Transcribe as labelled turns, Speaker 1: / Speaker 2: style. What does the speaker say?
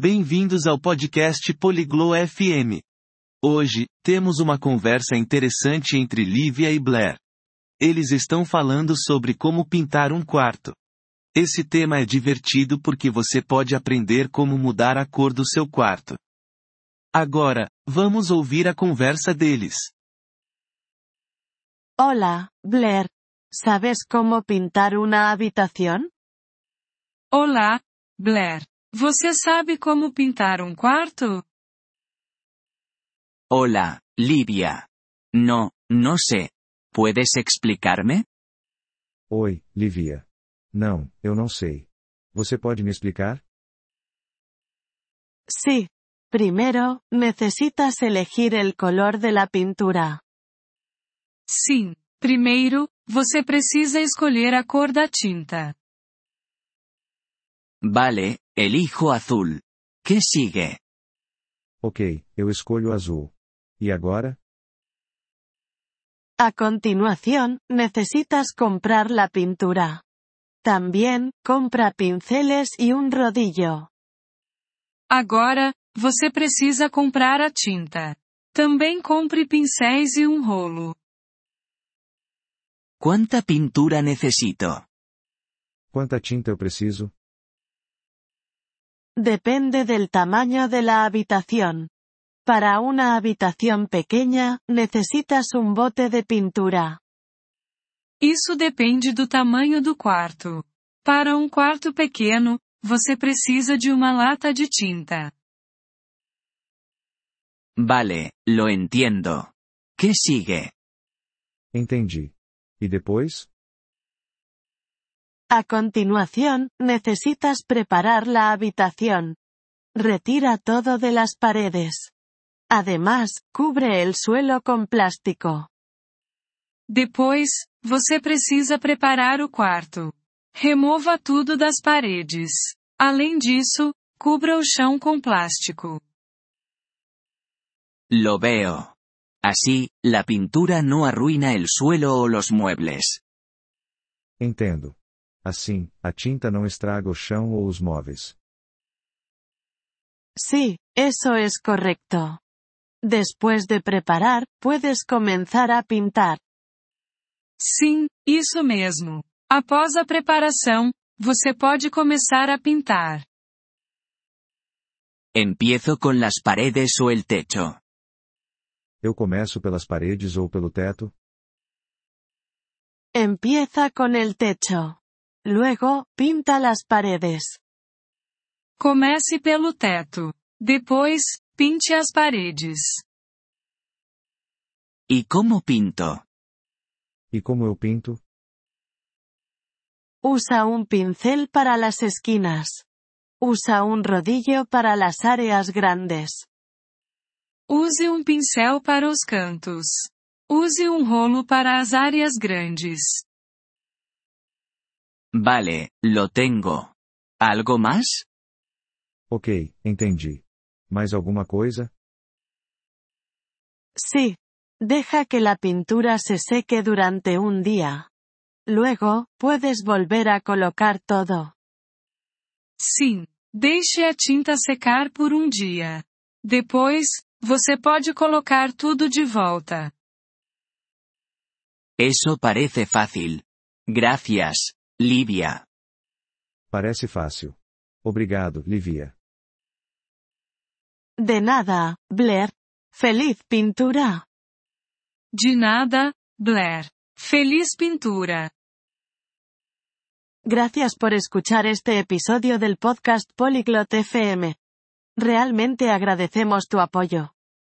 Speaker 1: Bem-vindos ao podcast Poliglo FM. Hoje, temos uma conversa interessante entre Lívia e Blair. Eles estão falando sobre como pintar um quarto. Esse tema é divertido porque você pode aprender como mudar a cor do seu quarto. Agora, vamos ouvir a conversa deles.
Speaker 2: Hola, Blair. ¿Sabes cómo pintar una habitación?
Speaker 3: Olá, Blair. Você sabe como pintar um quarto?
Speaker 4: Hola, Livia. No, no sé. ¿Puedes explicarme?
Speaker 5: Oi, Livia. Não, eu não sei. Você pode me explicar?
Speaker 2: Sí. Primero, necesitas elegir el color de la pintura.
Speaker 3: Sim. Primeiro, você precisa escolher a cor da tinta.
Speaker 4: Vale, elijo azul. ¿Qué sigue?
Speaker 5: Ok, eu escolho azul. E agora?
Speaker 2: A continuación, necesitas comprar la pintura. También, compra pinceles y un rodillo.
Speaker 3: Agora, você precisa comprar a tinta. Também compre pincéis e um rolo.
Speaker 4: ¿Cuánta pintura necesito?
Speaker 5: Quanta tinta eu preciso?
Speaker 2: Depende del tamaño de la habitación. Para una habitación pequeña, necesitas un bote de pintura.
Speaker 3: Isso depende do tamanho do quarto. Para um quarto pequeno, você precisa de uma lata de tinta.
Speaker 4: Vale, lo entiendo. ¿Qué sigue?
Speaker 5: Entendi. E depois?
Speaker 2: A continuación, necesitas preparar la habitación. Retira todo de las paredes. Además, cubre el suelo con plástico.
Speaker 3: Depois, você precisa preparar o quarto. Remova tudo das paredes. Além disso, cubra o chão com plástico.
Speaker 4: Lo veo. Así, la pintura no arruina el suelo o los muebles.
Speaker 5: Entendo. Assim, a tinta não estraga o chão ou os móveis.
Speaker 2: Sí, eso es correcto. Después de preparar, puedes comenzar a pintar.
Speaker 3: Sim, isso mesmo. Após a preparação, você pode começar a pintar.
Speaker 4: ¿Empiezo con las paredes o el techo?
Speaker 5: Eu começo pelas paredes ou pelo teto?
Speaker 2: Empieza con el techo. Luego, pinta las paredes.
Speaker 3: Comece pelo teto. Depois, pinte as paredes.
Speaker 4: ¿Y cómo pinto?
Speaker 5: E como eu pinto?
Speaker 2: Usa un pincel para las esquinas. Usa un rodillo para las áreas grandes.
Speaker 3: Use um pincel para os cantos. Use um rolo para as áreas grandes.
Speaker 4: Vale, lo tengo. ¿Algo más?
Speaker 5: Ok, entendi. Mais alguma coisa?
Speaker 2: Sí. Deja que la pintura se seque durante un día. Luego, puedes volver a colocar todo.
Speaker 3: Sim. Deixe a tinta secar por um dia. Depois, você pode colocar tudo de volta.
Speaker 4: Eso parece fácil. Gracias, Livia.
Speaker 5: Parece fácil. Obrigado, Livia.
Speaker 2: De nada, Blair. Feliz pintura.
Speaker 3: De nada, Blair. Feliz pintura.
Speaker 2: Gracias por escuchar este episodio del podcast Polyglot FM. Realmente agradecemos tu apoyo.